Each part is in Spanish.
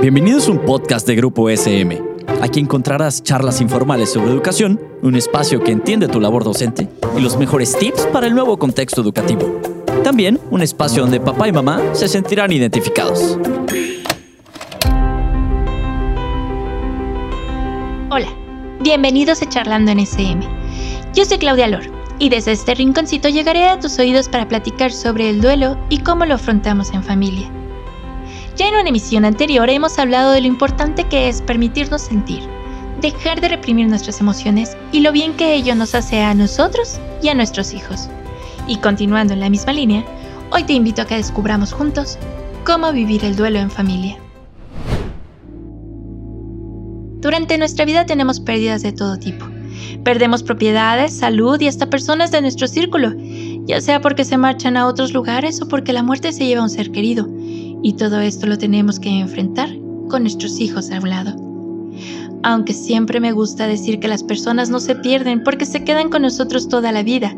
Bienvenidos a un podcast de Grupo SM. Aquí encontrarás charlas informales sobre educación, un espacio que entiende tu labor docente y los mejores tips para el nuevo contexto educativo. También un espacio donde papá y mamá se sentirán identificados. Hola, bienvenidos a Charlando en SM. Yo soy Claudia Lor y desde este rinconcito llegaré a tus oídos para platicar sobre el duelo y cómo lo afrontamos en familia. Ya en una emisión anterior hemos hablado de lo importante que es permitirnos sentir, dejar de reprimir nuestras emociones y lo bien que ello nos hace a nosotros y a nuestros hijos. Y continuando en la misma línea, hoy te invito a que descubramos juntos cómo vivir el duelo en familia. Durante nuestra vida tenemos pérdidas de todo tipo. Perdemos propiedades, salud y hasta personas de nuestro círculo, ya sea porque se marchan a otros lugares o porque la muerte se lleva a un ser querido. Y todo esto lo tenemos que enfrentar con nuestros hijos a un lado. Aunque siempre me gusta decir que las personas no se pierden porque se quedan con nosotros toda la vida.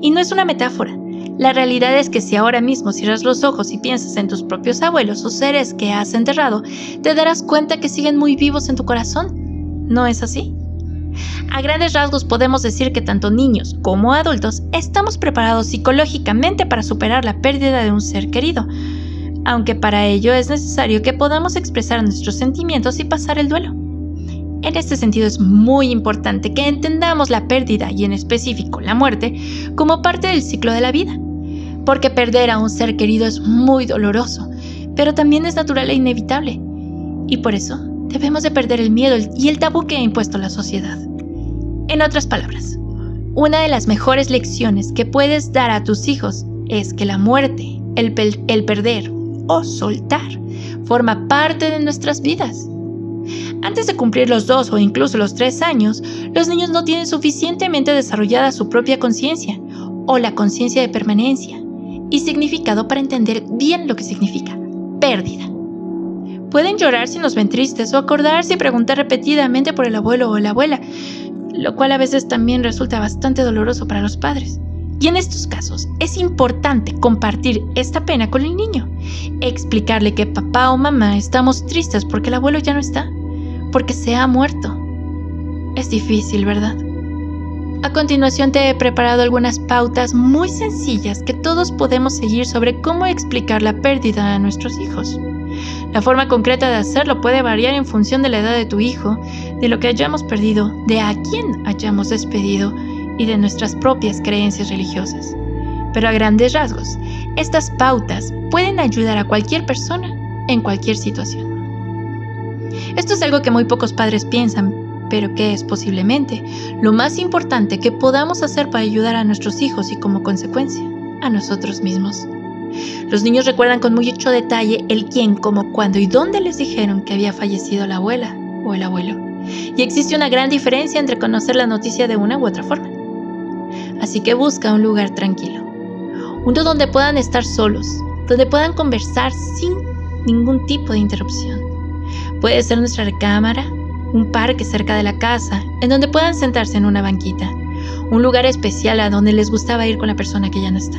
Y no es una metáfora. La realidad es que si ahora mismo cierras los ojos y piensas en tus propios abuelos o seres que has enterrado, te darás cuenta que siguen muy vivos en tu corazón. ¿No es así? A grandes rasgos podemos decir que tanto niños como adultos estamos preparados psicológicamente para superar la pérdida de un ser querido, aunque para ello es necesario que podamos expresar nuestros sentimientos y pasar el duelo. En este sentido es muy importante que entendamos la pérdida y en específico la muerte como parte del ciclo de la vida, porque perder a un ser querido es muy doloroso, pero también es natural e inevitable, y por eso debemos de perder el miedo y el tabú que ha impuesto la sociedad. En otras palabras, una de las mejores lecciones que puedes dar a tus hijos es que la muerte, el, el perder o soltar forma parte de nuestras vidas. Antes de cumplir los dos o incluso los tres años, los niños no tienen suficientemente desarrollada su propia conciencia o la conciencia de permanencia y significado para entender bien lo que significa pérdida. Pueden llorar si nos ven tristes o acordarse y preguntar repetidamente por el abuelo o la abuela, lo cual a veces también resulta bastante doloroso para los padres. Y en estos casos es importante compartir esta pena con el niño, explicarle que papá o mamá estamos tristes porque el abuelo ya no está, porque se ha muerto. Es difícil, ¿verdad? A continuación te he preparado algunas pautas muy sencillas que todos podemos seguir sobre cómo explicar la pérdida a nuestros hijos. La forma concreta de hacerlo puede variar en función de la edad de tu hijo, de lo que hayamos perdido, de a quién hayamos despedido y de nuestras propias creencias religiosas. Pero a grandes rasgos, estas pautas pueden ayudar a cualquier persona en cualquier situación. Esto es algo que muy pocos padres piensan, pero que es posiblemente lo más importante que podamos hacer para ayudar a nuestros hijos y como consecuencia a nosotros mismos. Los niños recuerdan con mucho detalle el quién, cómo, cuándo y dónde les dijeron que había fallecido la abuela o el abuelo. Y existe una gran diferencia entre conocer la noticia de una u otra forma así que busca un lugar tranquilo. Uno donde puedan estar solos, donde puedan conversar sin ningún tipo de interrupción. Puede ser nuestra recámara, un parque cerca de la casa, en donde puedan sentarse en una banquita, un lugar especial a donde les gustaba ir con la persona que ya no está.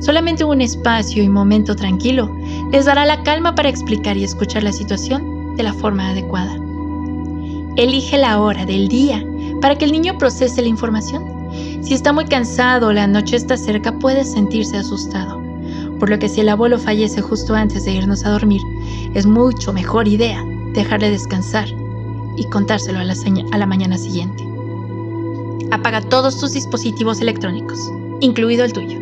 Solamente un espacio y momento tranquilo les dará la calma para explicar y escuchar la situación de la forma adecuada. Elige la hora del día para que el niño procese la información si está muy cansado o la noche está cerca, puede sentirse asustado. Por lo que si el abuelo fallece justo antes de irnos a dormir, es mucho mejor idea dejarle descansar y contárselo a la, a la mañana siguiente. Apaga todos tus dispositivos electrónicos, incluido el tuyo,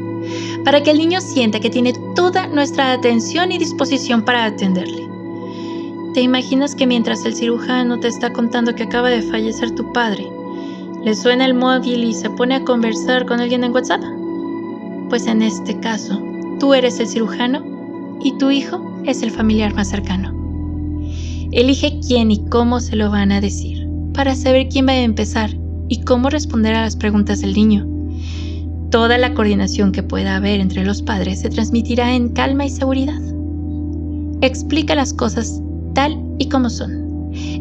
para que el niño sienta que tiene toda nuestra atención y disposición para atenderle. ¿Te imaginas que mientras el cirujano te está contando que acaba de fallecer tu padre, le suena el móvil y se pone a conversar con alguien en WhatsApp? Pues en este caso, tú eres el cirujano y tu hijo es el familiar más cercano. Elige quién y cómo se lo van a decir, para saber quién va a empezar y cómo responder a las preguntas del niño. Toda la coordinación que pueda haber entre los padres se transmitirá en calma y seguridad. Explica las cosas tal y como son.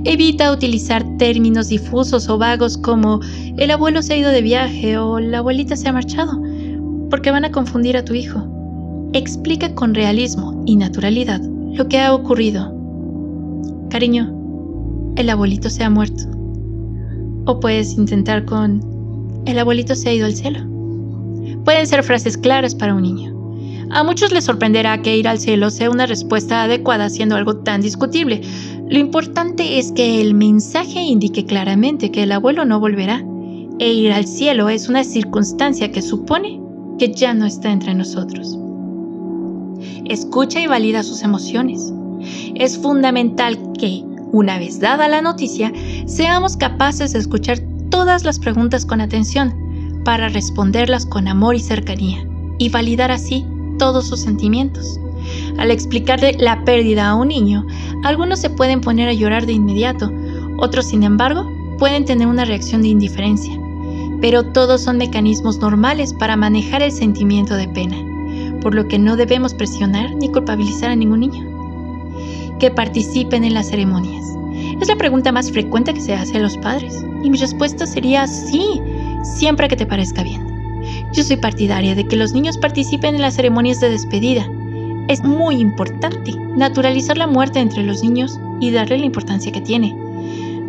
Evita utilizar términos difusos o vagos como el abuelo se ha ido de viaje o la abuelita se ha marchado, porque van a confundir a tu hijo. Explica con realismo y naturalidad lo que ha ocurrido cariño, el abuelito se ha muerto. O puedes intentar con, el abuelito se ha ido al cielo. Pueden ser frases claras para un niño. A muchos les sorprenderá que ir al cielo sea una respuesta adecuada siendo algo tan discutible. Lo importante es que el mensaje indique claramente que el abuelo no volverá, e ir al cielo es una circunstancia que supone que ya no está entre nosotros. Escucha y valida sus emociones. Es fundamental que, una vez dada la noticia, seamos capaces de escuchar todas las preguntas con atención para responderlas con amor y cercanía y validar así todos sus sentimientos. Al explicarle la pérdida a un niño, algunos se pueden poner a llorar de inmediato, otros sin embargo pueden tener una reacción de indiferencia, pero todos son mecanismos normales para manejar el sentimiento de pena, por lo que no debemos presionar ni culpabilizar a ningún niño. Que participen en las ceremonias. Es la pregunta más frecuente que se hace a los padres, y mi respuesta sería sí, siempre que te parezca bien. Yo soy partidaria de que los niños participen en las ceremonias de despedida. Es muy importante naturalizar la muerte entre los niños y darle la importancia que tiene.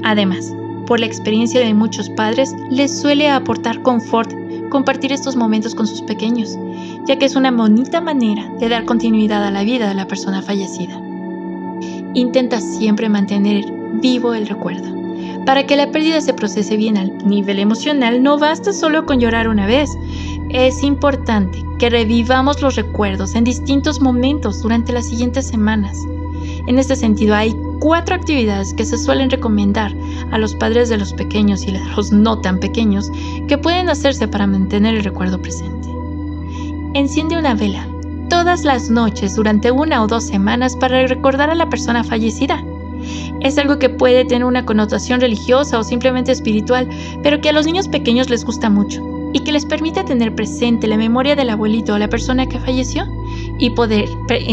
Además, por la experiencia de muchos padres, les suele aportar confort compartir estos momentos con sus pequeños, ya que es una bonita manera de dar continuidad a la vida de la persona fallecida. Intenta siempre mantener vivo el recuerdo. Para que la pérdida se procese bien al nivel emocional, no basta solo con llorar una vez. Es importante que revivamos los recuerdos en distintos momentos durante las siguientes semanas. En este sentido, hay cuatro actividades que se suelen recomendar a los padres de los pequeños y los no tan pequeños que pueden hacerse para mantener el recuerdo presente. Enciende una vela todas las noches durante una o dos semanas para recordar a la persona fallecida es algo que puede tener una connotación religiosa o simplemente espiritual, pero que a los niños pequeños les gusta mucho y que les permite tener presente la memoria del abuelito o la persona que falleció y poder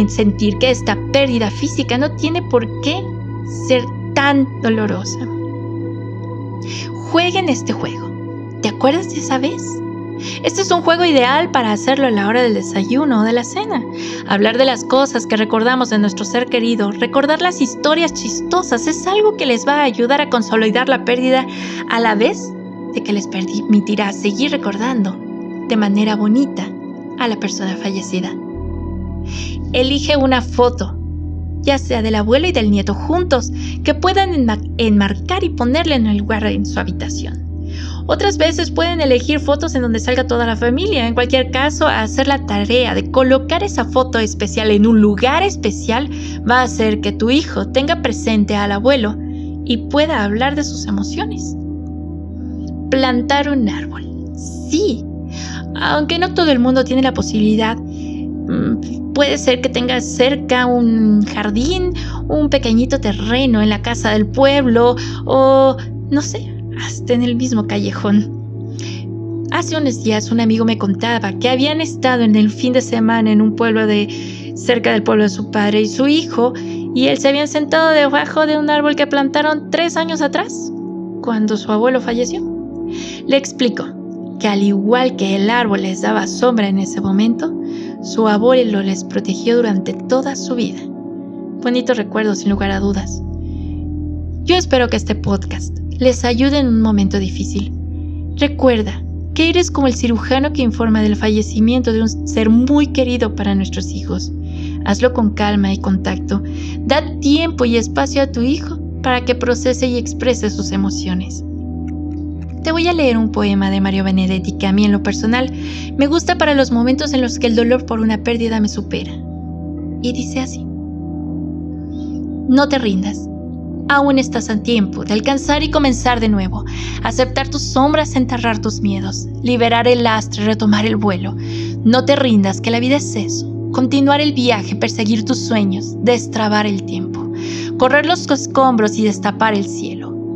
sentir que esta pérdida física no tiene por qué ser tan dolorosa. Jueguen este juego. ¿Te acuerdas de esa vez? Este es un juego ideal para hacerlo a la hora del desayuno o de la cena. Hablar de las cosas que recordamos de nuestro ser querido, recordar las historias chistosas, es algo que les va a ayudar a consolidar la pérdida a la vez que les permitirá seguir recordando de manera bonita a la persona fallecida. Elige una foto, ya sea del abuelo y del nieto juntos, que puedan enmarcar y ponerle en el lugar en su habitación. Otras veces pueden elegir fotos en donde salga toda la familia. En cualquier caso, hacer la tarea de colocar esa foto especial en un lugar especial va a hacer que tu hijo tenga presente al abuelo y pueda hablar de sus emociones. Plantar un árbol. Sí, aunque no todo el mundo tiene la posibilidad, mm, puede ser que tengas cerca un jardín, un pequeñito terreno en la casa del pueblo o, no sé, hasta en el mismo callejón. Hace unos días un amigo me contaba que habían estado en el fin de semana en un pueblo de cerca del pueblo de su padre y su hijo y él se habían sentado debajo de un árbol que plantaron tres años atrás, cuando su abuelo falleció. Le explico que al igual que el árbol les daba sombra en ese momento, su abuelo les protegió durante toda su vida. Bonito recuerdo sin lugar a dudas. Yo espero que este podcast les ayude en un momento difícil. Recuerda que eres como el cirujano que informa del fallecimiento de un ser muy querido para nuestros hijos. Hazlo con calma y contacto. Da tiempo y espacio a tu hijo para que procese y exprese sus emociones. Te voy a leer un poema de Mario Benedetti que a mí en lo personal me gusta para los momentos en los que el dolor por una pérdida me supera. Y dice así. No te rindas. Aún estás a tiempo de alcanzar y comenzar de nuevo, aceptar tus sombras, enterrar tus miedos, liberar el lastre, retomar el vuelo. No te rindas, que la vida es eso. Continuar el viaje, perseguir tus sueños, destrabar el tiempo, correr los escombros y destapar el cielo.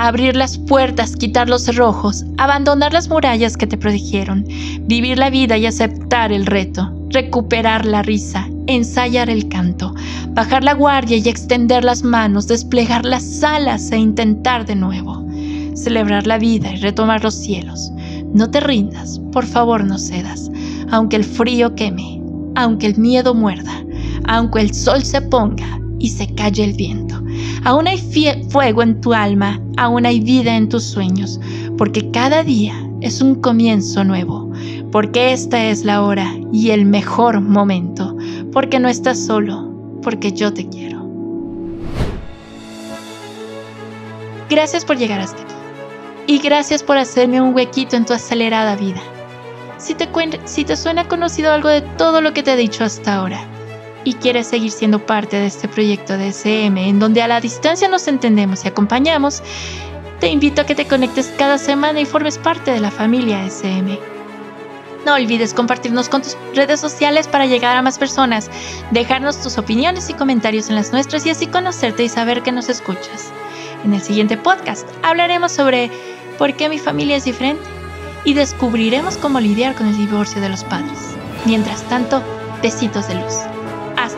Abrir las puertas, quitar los cerrojos, abandonar las murallas que te protegieron, vivir la vida y aceptar el reto, recuperar la risa, ensayar el canto, bajar la guardia y extender las manos, desplegar las alas e intentar de nuevo, celebrar la vida y retomar los cielos. No te rindas, por favor no cedas, aunque el frío queme, aunque el miedo muerda, aunque el sol se ponga y se calle el viento. Aún hay fuego en tu alma, aún hay vida en tus sueños, porque cada día es un comienzo nuevo, porque esta es la hora y el mejor momento, porque no estás solo, porque yo te quiero. Gracias por llegar hasta aquí y gracias por hacerme un huequito en tu acelerada vida. Si te, si te suena conocido algo de todo lo que te he dicho hasta ahora, y quieres seguir siendo parte de este proyecto de SM en donde a la distancia nos entendemos y acompañamos, te invito a que te conectes cada semana y formes parte de la familia SM. No olvides compartirnos con tus redes sociales para llegar a más personas, dejarnos tus opiniones y comentarios en las nuestras y así conocerte y saber que nos escuchas. En el siguiente podcast hablaremos sobre por qué mi familia es diferente y descubriremos cómo lidiar con el divorcio de los padres. Mientras tanto, besitos de luz.